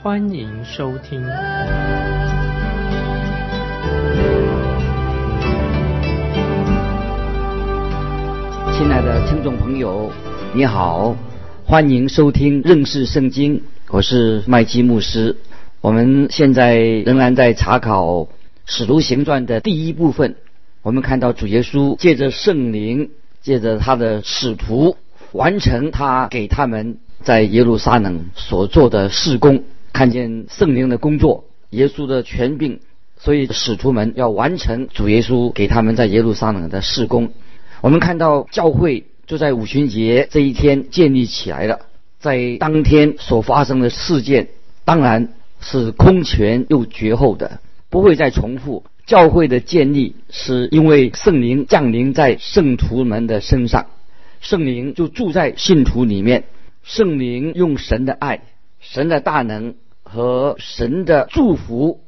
欢迎收听。亲爱的听众朋友，你好，欢迎收听认识圣经，我是麦基牧师。我们现在仍然在查考《使徒行传》的第一部分。我们看到主耶稣借着圣灵，借着他的使徒，完成他给他们在耶路撒冷所做的事工，看见圣灵的工作，耶稣的权柄，所以使徒们要完成主耶稣给他们在耶路撒冷的事工。我们看到教会就在五旬节这一天建立起来了，在当天所发生的事件，当然是空前又绝后的，不会再重复。教会的建立是因为圣灵降临在圣徒们的身上，圣灵就住在信徒里面，圣灵用神的爱、神的大能和神的祝福，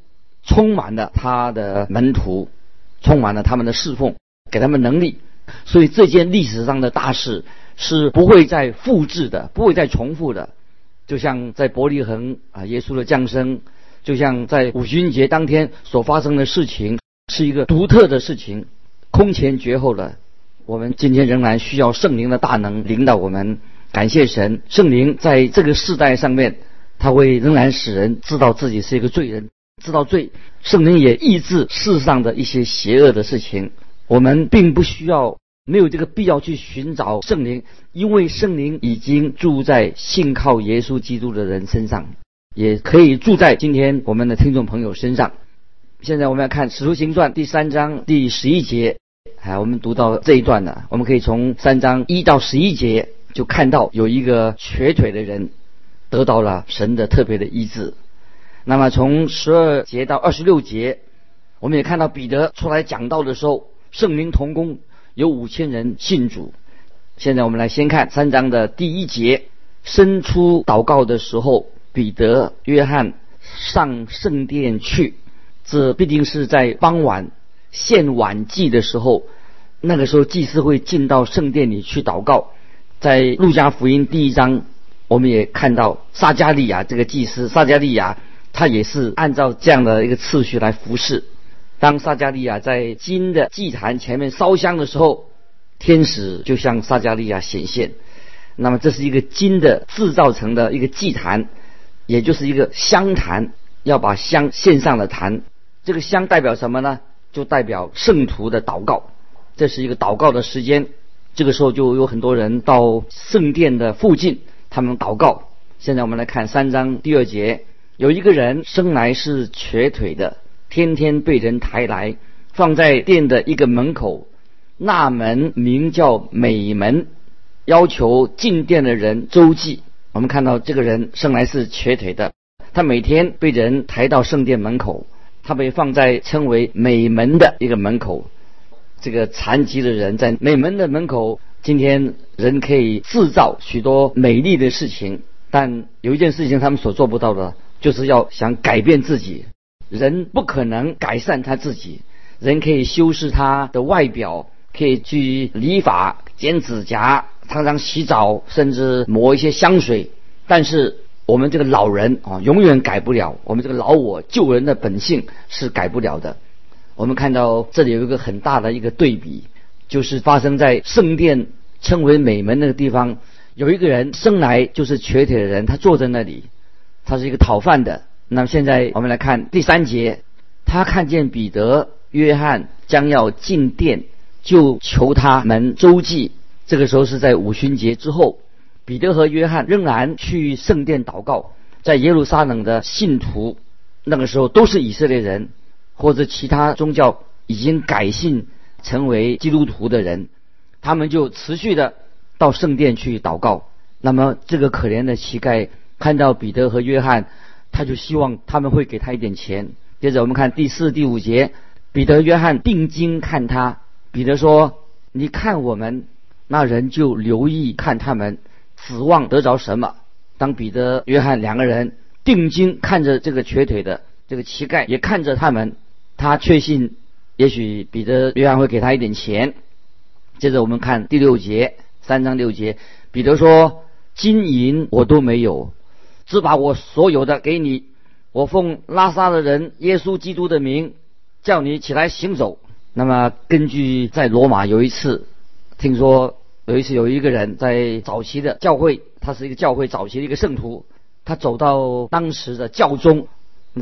充满了他的门徒，充满了他们的侍奉，给他们能力。所以这件历史上的大事是不会再复制的，不会再重复的。就像在伯利恒啊，耶稣的降生，就像在五旬节当天所发生的事情，是一个独特的事情，空前绝后的。我们今天仍然需要圣灵的大能领导我们。感谢神，圣灵在这个世代上面，他会仍然使人知道自己是一个罪人，知道罪。圣灵也抑制世上的一些邪恶的事情。我们并不需要。没有这个必要去寻找圣灵，因为圣灵已经住在信靠耶稣基督的人身上，也可以住在今天我们的听众朋友身上。现在我们要看《使徒行传》第三章第十一节，哎，我们读到这一段呢，我们可以从三章一到十一节就看到有一个瘸腿的人得到了神的特别的医治。那么从十二节到二十六节，我们也看到彼得出来讲道的时候，圣灵同工。有五千人信主。现在我们来先看三章的第一节：伸出祷告的时候，彼得、约翰上圣殿去。这必定是在傍晚献晚祭的时候。那个时候，祭司会进到圣殿里去祷告。在路加福音第一章，我们也看到撒加利亚这个祭司，撒加利亚他也是按照这样的一个次序来服侍。当撒加利亚在金的祭坛前面烧香的时候，天使就向撒加利亚显现。那么这是一个金的制造成的一个祭坛，也就是一个香坛，要把香献上了坛。这个香代表什么呢？就代表圣徒的祷告。这是一个祷告的时间。这个时候就有很多人到圣殿的附近，他们祷告。现在我们来看三章第二节，有一个人生来是瘸腿的。天天被人抬来，放在店的一个门口，那门名叫美门，要求进店的人周济。我们看到这个人生来是瘸腿的，他每天被人抬到圣殿门口，他被放在称为美门的一个门口。这个残疾的人在美门的门口，今天人可以制造许多美丽的事情，但有一件事情他们所做不到的，就是要想改变自己。人不可能改善他自己，人可以修饰他的外表，可以去理发、剪指甲、常常洗澡，甚至抹一些香水。但是我们这个老人啊，永远改不了。我们这个老我救人的本性是改不了的。我们看到这里有一个很大的一个对比，就是发生在圣殿称为美门那个地方，有一个人生来就是瘸腿的人，他坐在那里，他是一个讨饭的。那么现在我们来看第三节，他看见彼得、约翰将要进殿，就求他们周济。这个时候是在五旬节之后，彼得和约翰仍然去圣殿祷告。在耶路撒冷的信徒，那个时候都是以色列人或者其他宗教已经改信成为基督徒的人，他们就持续的到圣殿去祷告。那么这个可怜的乞丐看到彼得和约翰。他就希望他们会给他一点钱。接着我们看第四、第五节，彼得、约翰定睛看他。彼得说：“你看我们，那人就留意看他们，指望得着什么？”当彼得、约翰两个人定睛看着这个瘸腿的这个乞丐，也看着他们，他确信，也许彼得、约翰会给他一点钱。接着我们看第六节，三章六节，彼得说：“金银我都没有，只把我所有的给你。我奉拉萨的人耶稣基督的名，叫你起来行走。”那么根据在罗马有一次，听说有一次有一个人在早期的教会，他是一个教会早期的一个圣徒，他走到当时的教宗，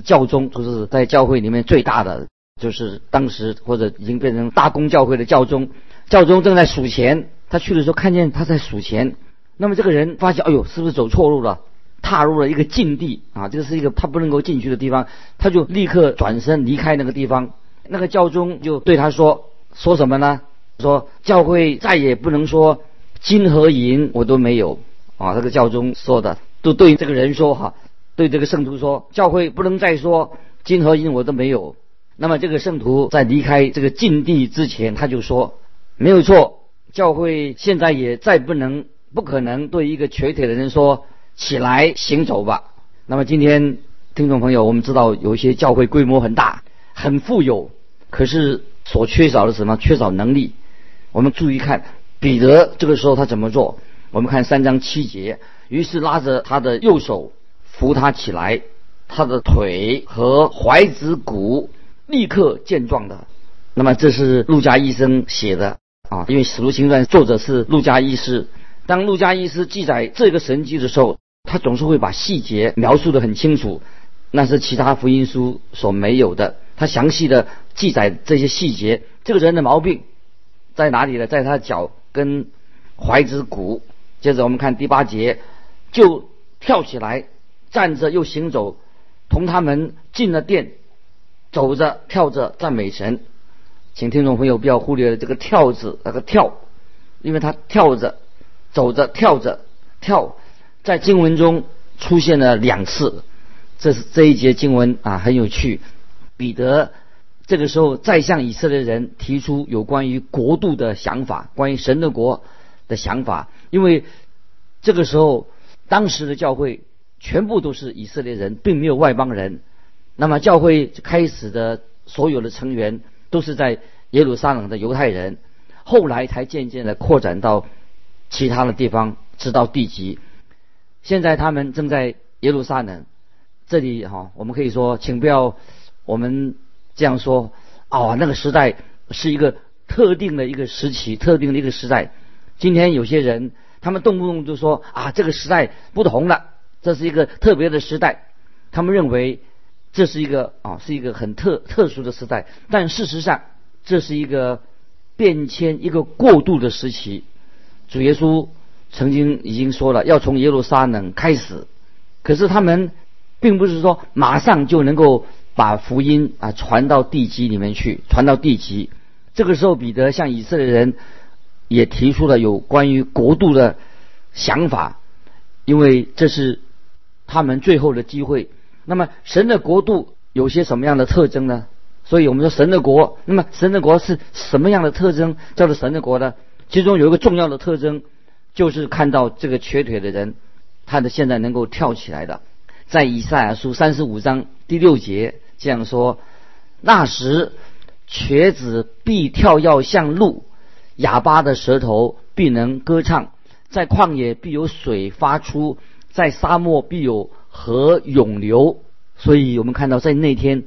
教宗就是在教会里面最大的，就是当时或者已经变成大公教会的教宗。教宗正在数钱，他去的时候看见他在数钱。那么这个人发现，哎呦，是不是走错路了？踏入了一个禁地啊，这是一个他不能够进去的地方，他就立刻转身离开那个地方。那个教宗就对他说：“说什么呢？说教会再也不能说金和银我都没有啊。”这个教宗说的，都对这个人说哈，对这个圣徒说，教会不能再说金和银我都没有。那么这个圣徒在离开这个禁地之前，他就说。没有错，教会现在也再不能、不可能对一个瘸腿的人说起来行走吧。那么今天听众朋友，我们知道有一些教会规模很大、很富有，可是所缺少的什么？缺少能力。我们注意看彼得这个时候他怎么做？我们看三章七节，于是拉着他的右手扶他起来，他的腿和踝子骨立刻健壮的。那么这是陆家医生写的。啊，因为《史徒行传》作者是陆家医师，当陆家医师记载这个神迹的时候，他总是会把细节描述的很清楚，那是其他福音书所没有的。他详细的记载这些细节，这个人的毛病在哪里呢？在他的脚跟踝子骨。接着我们看第八节，就跳起来，站着又行走，同他们进了殿，走着跳着赞美神。请听众朋友不要忽略了这个“跳”字，那个“跳”，因为他跳着、走着、跳着、跳，在经文中出现了两次。这是这一节经文啊，很有趣。彼得这个时候再向以色列人提出有关于国度的想法，关于神的国的想法。因为这个时候当时的教会全部都是以色列人，并没有外邦人。那么教会开始的所有的成员。都是在耶路撒冷的犹太人，后来才渐渐的扩展到其他的地方，直到地极。现在他们正在耶路撒冷这里哈，我们可以说，请不要我们这样说啊，那个时代是一个特定的一个时期，特定的一个时代。今天有些人他们动不动就说啊，这个时代不同了，这是一个特别的时代，他们认为。这是一个啊，是一个很特特殊的时代，但事实上，这是一个变迁、一个过渡的时期。主耶稣曾经已经说了，要从耶路撒冷开始，可是他们并不是说马上就能够把福音啊传到地极里面去，传到地极。这个时候，彼得向以色列人也提出了有关于国度的想法，因为这是他们最后的机会。那么神的国度有些什么样的特征呢？所以我们说神的国，那么神的国是什么样的特征叫做神的国呢？其中有一个重要的特征，就是看到这个瘸腿的人，他的现在能够跳起来的。在以赛亚书三十五章第六节这样说：那时瘸子必跳跃像鹿，哑巴的舌头必能歌唱，在旷野必有水发出，在沙漠必有。河涌流，所以我们看到在那天，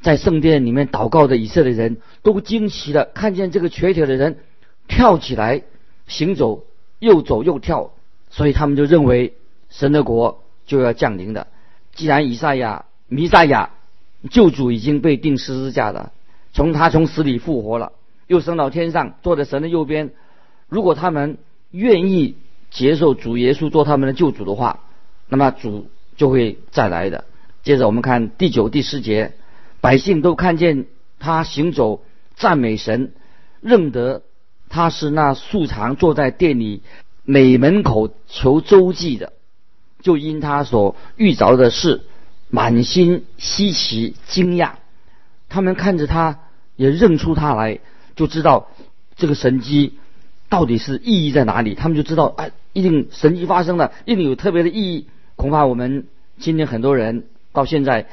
在圣殿里面祷告的以色列人都惊奇的看见这个瘸腿的人跳起来行走，又走又跳，所以他们就认为神的国就要降临的。既然以赛亚、弥赛亚救主已经被钉十字架了，从他从死里复活了，又升到天上，坐在神的右边。如果他们愿意接受主耶稣做他们的救主的话，那么主。就会再来的。接着我们看第九、第十节，百姓都看见他行走，赞美神，认得他是那素常坐在店里每门口求周济的，就因他所遇着的事，满心稀奇惊讶。他们看着他，也认出他来，就知道这个神迹到底是意义在哪里。他们就知道，哎，一定神迹发生了，一定有特别的意义。恐怕我们今天很多人到现在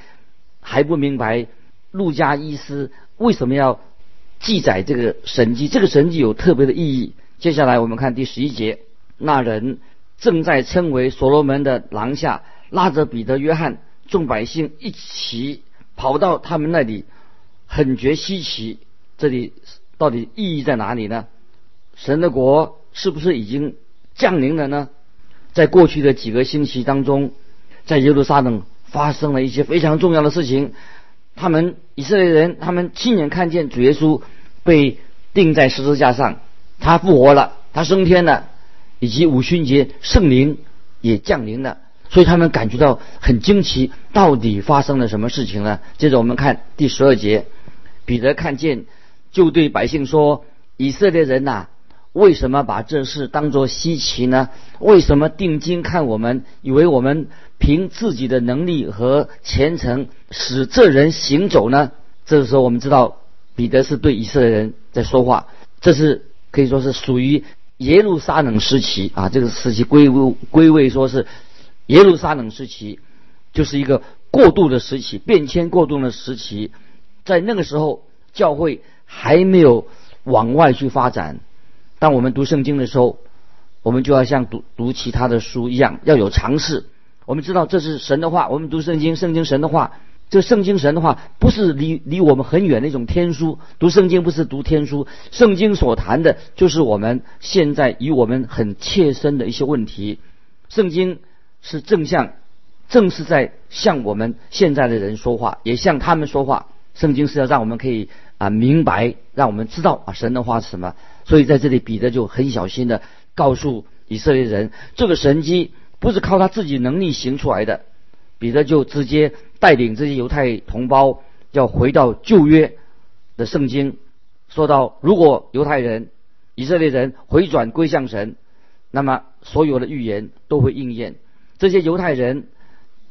还不明白，路加医师为什么要记载这个神迹？这个神迹有特别的意义。接下来我们看第十一节，那人正在称为所罗门的廊下，拉着彼得、约翰，众百姓一起跑到他们那里，很觉稀奇。这里到底意义在哪里呢？神的国是不是已经降临了呢？在过去的几个星期当中，在耶路撒冷发生了一些非常重要的事情。他们以色列人，他们亲眼看见主耶稣被钉在十字架上。他复活了，他升天了，以及五旬节圣灵也降临了，所以他们感觉到很惊奇。到底发生了什么事情呢？接着我们看第十二节，彼得看见，就对百姓说：“以色列人呐，为什么把这事当作稀奇呢？为什么定睛看我们，以为我们凭自己的能力和虔诚使这人行走呢？”这个时候，我们知道彼得是对以色列人在说话，这是。可以说是属于耶路撒冷时期啊，这个时期归归归位说是耶路撒冷时期，就是一个过渡的时期，变迁过渡的时期。在那个时候，教会还没有往外去发展。当我们读圣经的时候，我们就要像读读其他的书一样，要有尝试。我们知道这是神的话，我们读圣经，圣经神的话。这圣经神的话不是离离我们很远的一种天书，读圣经不是读天书，圣经所谈的就是我们现在与我们很切身的一些问题。圣经是正向，正是在向我们现在的人说话，也向他们说话。圣经是要让我们可以啊明白，让我们知道啊神的话是什么。所以在这里，彼得就很小心的告诉以色列人，这个神迹不是靠他自己能力行出来的。彼得就直接带领这些犹太同胞要回到旧约的圣经，说到如果犹太人、以色列人回转归向神，那么所有的预言都会应验。这些犹太人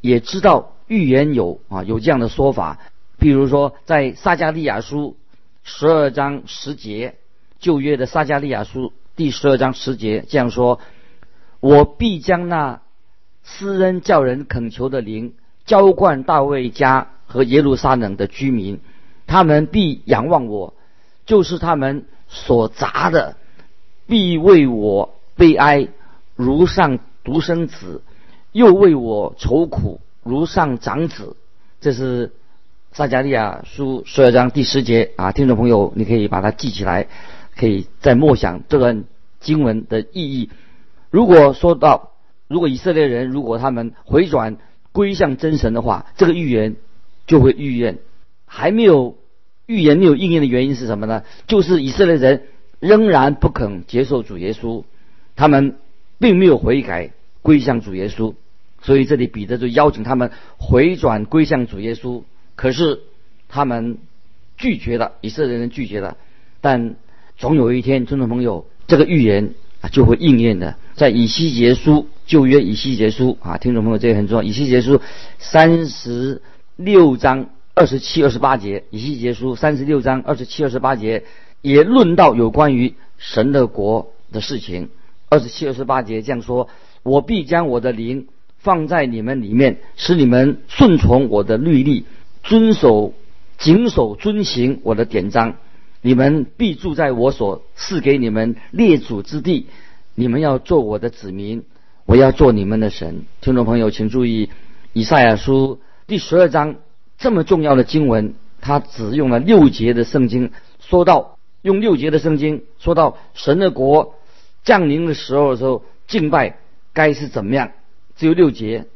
也知道预言有啊有这样的说法，譬如说在撒加利亚书十二章十节，旧约的撒加利亚书第十二章十节这样说：“我必将那。”施恩叫人恳求的灵，浇灌大卫家和耶路撒冷的居民，他们必仰望我，就是他们所砸的，必为我悲哀，如上独生子，又为我愁苦，如上长子。这是撒加利亚书十二章第十节啊，听众朋友，你可以把它记起来，可以再默想这段经文的意义。如果说到。如果以色列人如果他们回转归向真神的话，这个预言就会预言。还没有预言没有应验的原因是什么呢？就是以色列人仍然不肯接受主耶稣，他们并没有悔改归向主耶稣。所以这里彼得就邀请他们回转归向主耶稣，可是他们拒绝了，以色列人拒绝了。但总有一天，听众朋友，这个预言啊就会应验的，在以西结书。旧约以西结书啊，听众朋友，这个很重要。以西结书三十六章二十七、二十八节，以西结书三十六章二十七、二十八节也论到有关于神的国的事情。二十七、二十八节这样说：“我必将我的灵放在你们里面，使你们顺从我的律例，遵守、谨守、遵行我的典章。你们必住在我所赐给你们列祖之地，你们要做我的子民。”我要做你们的神，听众朋友，请注意，以赛亚书第十二章这么重要的经文，它只用了六节的圣经，说到用六节的圣经说到神的国降临的时候的时候，敬拜该是怎么样？只有六节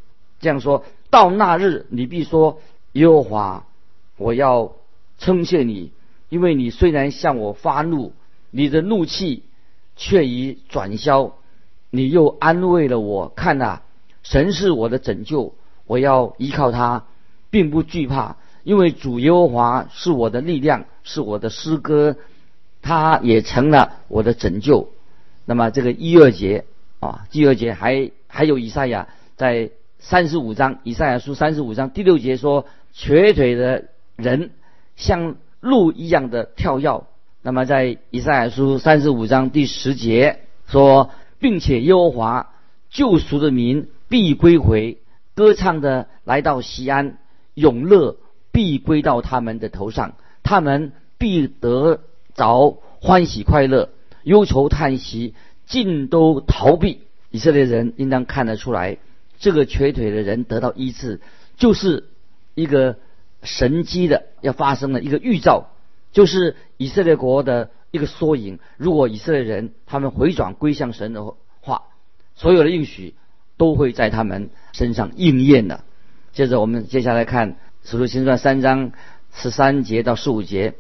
这样说到那日，你必说耶和华，我要称谢你，因为你虽然向我发怒，你的怒气却已转消。你又安慰了我，看呐，神是我的拯救，我要依靠他，并不惧怕，因为主耶和华是我的力量，是我的诗歌，他也成了我的拯救。那么这个一二节啊，第二节还还有以赛亚在三十五章，以赛亚书三十五章第六节说，瘸腿的人像鹿一样的跳跃。那么在以赛亚书三十五章第十节说，并且耶和华救赎的民必归回，歌唱的来到西安，永乐必归到他们的头上，他们必得着欢喜快乐，忧愁叹息尽都逃避。以色列人应当看得出来，这个瘸腿的人得到医治，就是一个神机的要发生的一个预兆。就是以色列国的一个缩影。如果以色列人他们回转归向神的话，所有的应许都会在他们身上应验的。接着我们接下来看《使徒行传》三章十三节到十五节：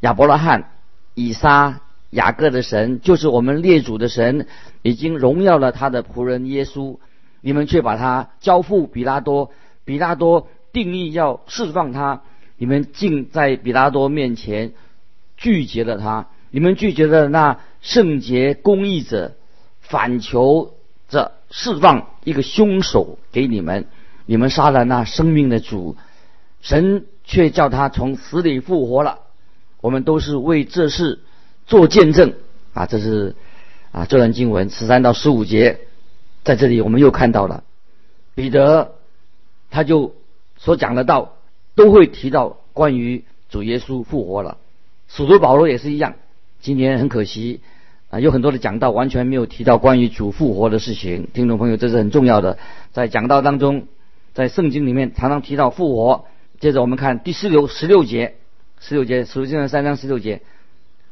亚伯拉罕、以撒、雅各的神，就是我们列祖的神，已经荣耀了他的仆人耶稣。你们却把他交付比拉多，比拉多定义要释放他。你们竟在比拉多面前拒绝了他，你们拒绝了那圣洁公义者，反求着释放一个凶手给你们，你们杀了那生命的主，神却叫他从死里复活了。我们都是为这事做见证啊！这是啊这段经文十三到十五节，在这里我们又看到了彼得，他就所讲的道。都会提到关于主耶稣复活了，使徒保罗也是一样。今天很可惜啊，有很多的讲道完全没有提到关于主复活的事情。听众朋友，这是很重要的，在讲道当中，在圣经里面常常提到复活。接着我们看第四六十六节，十六节，使徒行传三章十六节，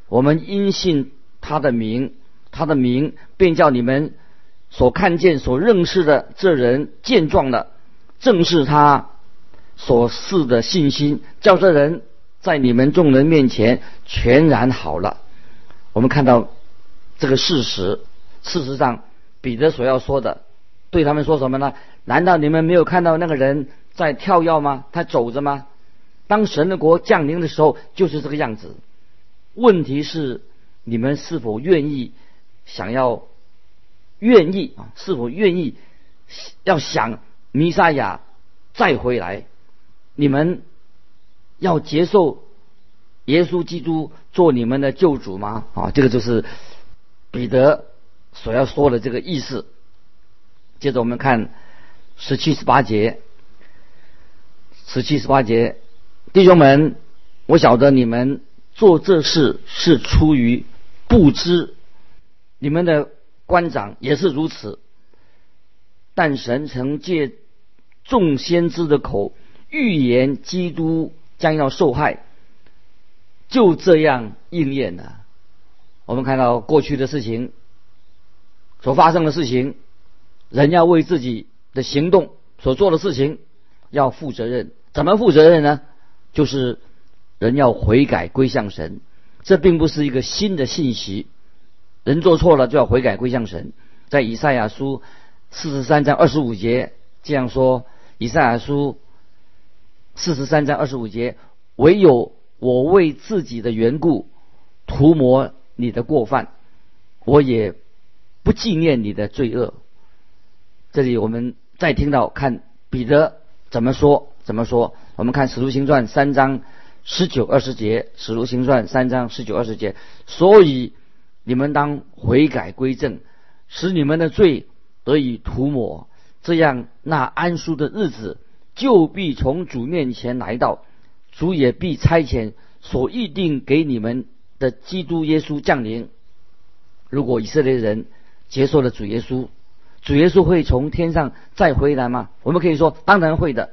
我们因信他的名，他的名便叫你们所看见、所认识的这人健壮了，正是他。所示的信心，叫这人在你们众人面前全然好了。我们看到这个事实，事实上，彼得所要说的，对他们说什么呢？难道你们没有看到那个人在跳跃吗？他走着吗？当神的国降临的时候，就是这个样子。问题是，你们是否愿意想要愿意啊？是否愿意要想弥赛亚再回来？你们要接受耶稣基督做你们的救主吗？啊，这个就是彼得所要说的这个意思。接着我们看十七、十八节，十七、十八节，弟兄们，我晓得你们做这事是出于不知，你们的官长也是如此。但神曾借众先知的口。预言基督将要受害，就这样应验了。我们看到过去的事情所发生的事情，人要为自己的行动所做的事情要负责任。怎么负责任呢？就是人要悔改归向神。这并不是一个新的信息。人做错了就要悔改归向神。在以赛亚书四十三章二十五节这样说：以赛亚书。四十三章二十五节，唯有我为自己的缘故涂抹你的过犯，我也不纪念你的罪恶。这里我们再听到看彼得怎么说，怎么说？我们看使徒行传三章十九二十节，使徒行传三章十九二十节，所以你们当悔改归正，使你们的罪得以涂抹，这样那安舒的日子。就必从主面前来到，主也必差遣所预定给你们的基督耶稣降临。如果以色列人接受了主耶稣，主耶稣会从天上再回来吗？我们可以说，当然会的。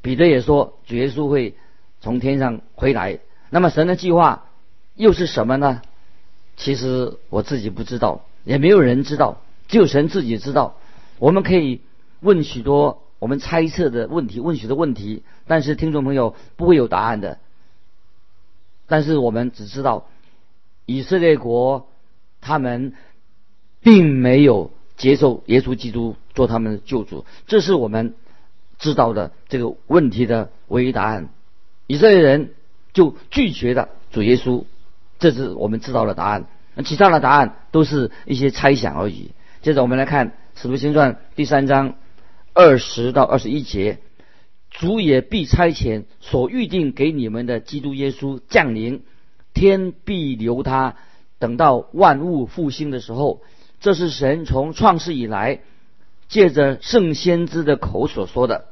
彼得也说，主耶稣会从天上回来。那么神的计划又是什么呢？其实我自己不知道，也没有人知道，只有神自己知道。我们可以问许多。我们猜测的问题，问许的问题，但是听众朋友不会有答案的。但是我们只知道，以色列国他们并没有接受耶稣基督做他们的救主，这是我们知道的这个问题的唯一答案。以色列人就拒绝了主耶稣，这是我们知道的答案。其他的答案都是一些猜想而已。接着我们来看《使徒行传》第三章。二十到二十一节，主也必差遣所预定给你们的基督耶稣降临，天必留他，等到万物复兴的时候，这是神从创世以来借着圣先知的口所说的。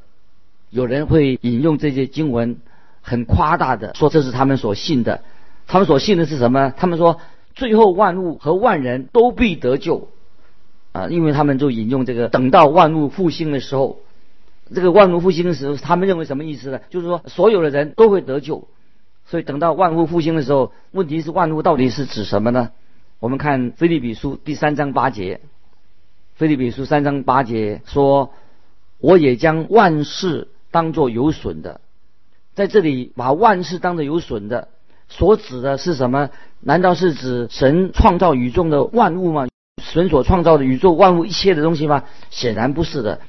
有人会引用这些经文，很夸大的说这是他们所信的。他们所信的是什么？他们说最后万物和万人都必得救。啊，因为他们就引用这个，等到万物复兴的时候，这个万物复兴的时候，他们认为什么意思呢？就是说所有的人都会得救。所以等到万物复兴的时候，问题是万物到底是指什么呢？我们看菲利比书第三章八节，菲利比书三章八节说：“我也将万事当作有损的。”在这里把万事当作有损的，所指的是什么？难道是指神创造宇宙的万物吗？神所创造的宇宙万物一切的东西吗？显然不是的。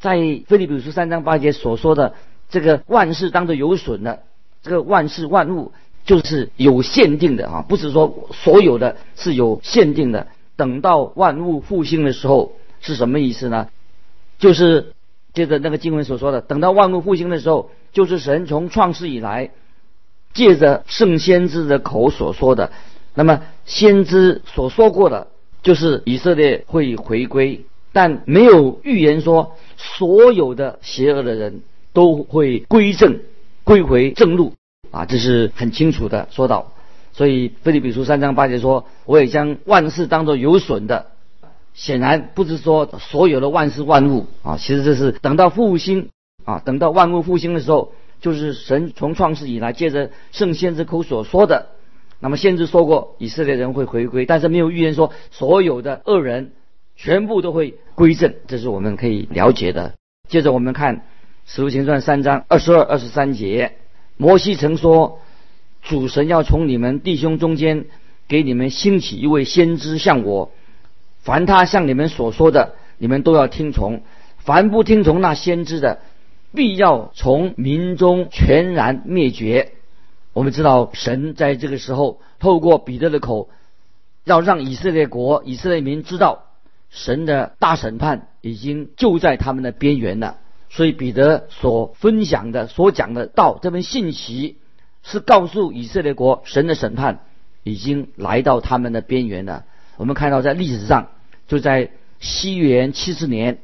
在菲利比书三章八节所说的这个万事当中有损的，这个万事万物就是有限定的啊，不是说所有的是有限定的。等到万物复兴的时候是什么意思呢？就是接着那个经文所说的，等到万物复兴的时候，就是神从创世以来借着圣先知的口所说的。那么先知所说过的。就是以色列会回归，但没有预言说所有的邪恶的人都会归正、归回正路啊，这是很清楚的说到。所以菲利比书三章八节说：“我也将万事当作有损的。”显然不是说所有的万事万物啊，其实这是等到复兴啊，等到万物复兴的时候，就是神从创世以来借着圣先之口所说的。那么先知说过以色列人会回归，但是没有预言说所有的恶人全部都会归正，这是我们可以了解的。接着我们看《使徒行传》三章二十二、二十三节，摩西曾说：“主神要从你们弟兄中间给你们兴起一位先知像我，凡他向你们所说的，你们都要听从；凡不听从那先知的，必要从民中全然灭绝。”我们知道，神在这个时候透过彼得的口，要让以色列国、以色列民知道，神的大审判已经就在他们的边缘了。所以，彼得所分享的、所讲的道，这份信息是告诉以色列国，神的审判已经来到他们的边缘了。我们看到，在历史上，就在西元七十年，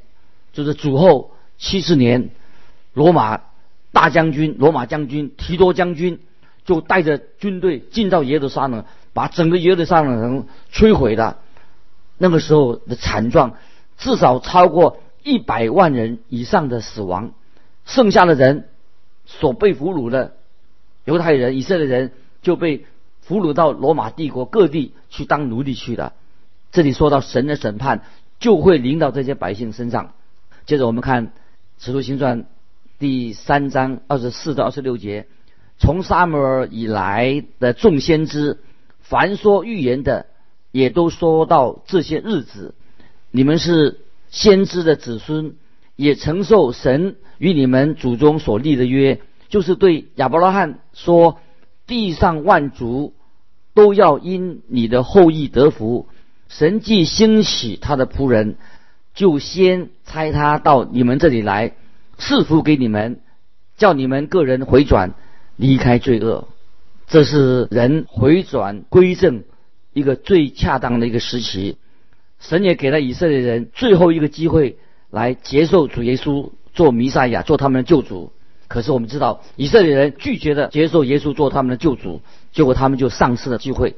就是主后七十年，罗马大将军、罗马将军提多将军。就带着军队进到耶路撒冷，把整个耶路撒冷城摧毁了。那个时候的惨状，至少超过一百万人以上的死亡，剩下的人所被俘虏的犹太人、以色列人就被俘虏到罗马帝国各地去当奴隶去了。这里说到神的审判就会临到这些百姓身上。接着我们看《使徒行传》第三章二十四到二十六节。从撒母耳以来的众先知，凡说预言的，也都说到这些日子。你们是先知的子孙，也承受神与你们祖宗所立的约，就是对亚伯拉罕说：地上万族都要因你的后裔得福。神既兴起他的仆人，就先差他到你们这里来，赐福给你们，叫你们个人回转。离开罪恶，这是人回转归正一个最恰当的一个时期。神也给了以色列人最后一个机会来接受主耶稣做弥赛亚，做他们的救主。可是我们知道，以色列人拒绝的接受耶稣做他们的救主，结果他们就丧失了机会。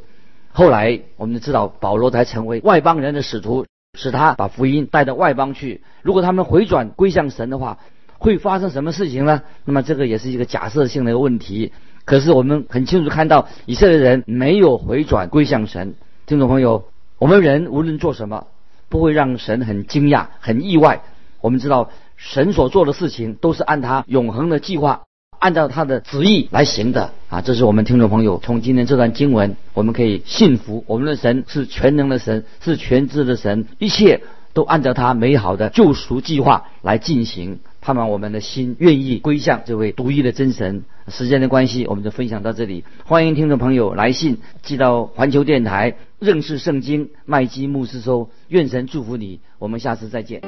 后来我们知道，保罗才成为外邦人的使徒，使他把福音带到外邦去。如果他们回转归向神的话，会发生什么事情呢？那么这个也是一个假设性的问题。可是我们很清楚看到，以色列人没有回转归向神。听众朋友，我们人无论做什么，不会让神很惊讶、很意外。我们知道，神所做的事情都是按他永恒的计划，按照他的旨意来行的啊！这是我们听众朋友从今天这段经文，我们可以信服我们的神是全能的神，是全知的神，一切都按照他美好的救赎计划来进行。盼望我们的心愿意归向这位独一的真神。时间的关系，我们就分享到这里。欢迎听众朋友来信寄到环球电台认识圣经麦基牧师收。愿神祝福你，我们下次再见。